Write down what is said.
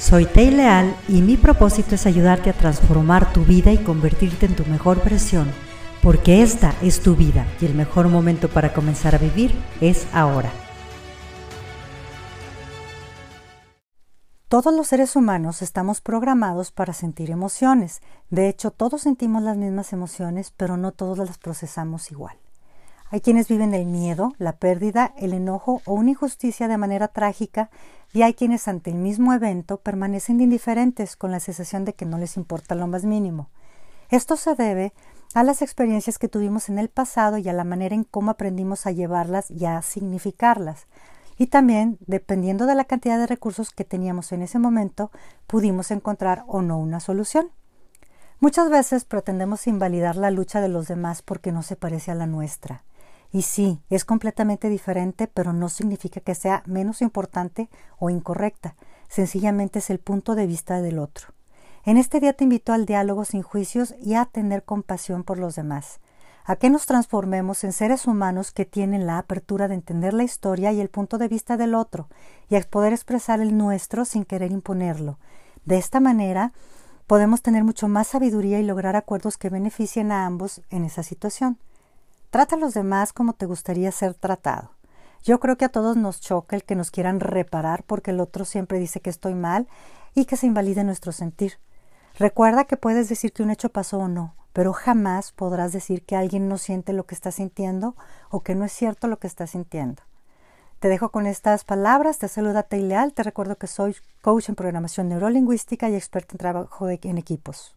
Soy Tei Leal y mi propósito es ayudarte a transformar tu vida y convertirte en tu mejor versión, porque esta es tu vida y el mejor momento para comenzar a vivir es ahora. Todos los seres humanos estamos programados para sentir emociones. De hecho, todos sentimos las mismas emociones, pero no todos las procesamos igual. Hay quienes viven el miedo, la pérdida, el enojo o una injusticia de manera trágica y hay quienes ante el mismo evento permanecen indiferentes con la sensación de que no les importa lo más mínimo. Esto se debe a las experiencias que tuvimos en el pasado y a la manera en cómo aprendimos a llevarlas y a significarlas. Y también, dependiendo de la cantidad de recursos que teníamos en ese momento, pudimos encontrar o no una solución. Muchas veces pretendemos invalidar la lucha de los demás porque no se parece a la nuestra. Y sí, es completamente diferente, pero no significa que sea menos importante o incorrecta. Sencillamente es el punto de vista del otro. En este día te invito al diálogo sin juicios y a tener compasión por los demás. A que nos transformemos en seres humanos que tienen la apertura de entender la historia y el punto de vista del otro y a poder expresar el nuestro sin querer imponerlo. De esta manera, podemos tener mucho más sabiduría y lograr acuerdos que beneficien a ambos en esa situación. Trata a los demás como te gustaría ser tratado. Yo creo que a todos nos choca el que nos quieran reparar porque el otro siempre dice que estoy mal y que se invalide nuestro sentir. Recuerda que puedes decir que un hecho pasó o no, pero jamás podrás decir que alguien no siente lo que está sintiendo o que no es cierto lo que está sintiendo. Te dejo con estas palabras, te saluda Leal, te recuerdo que soy coach en programación neurolingüística y experto en trabajo en equipos.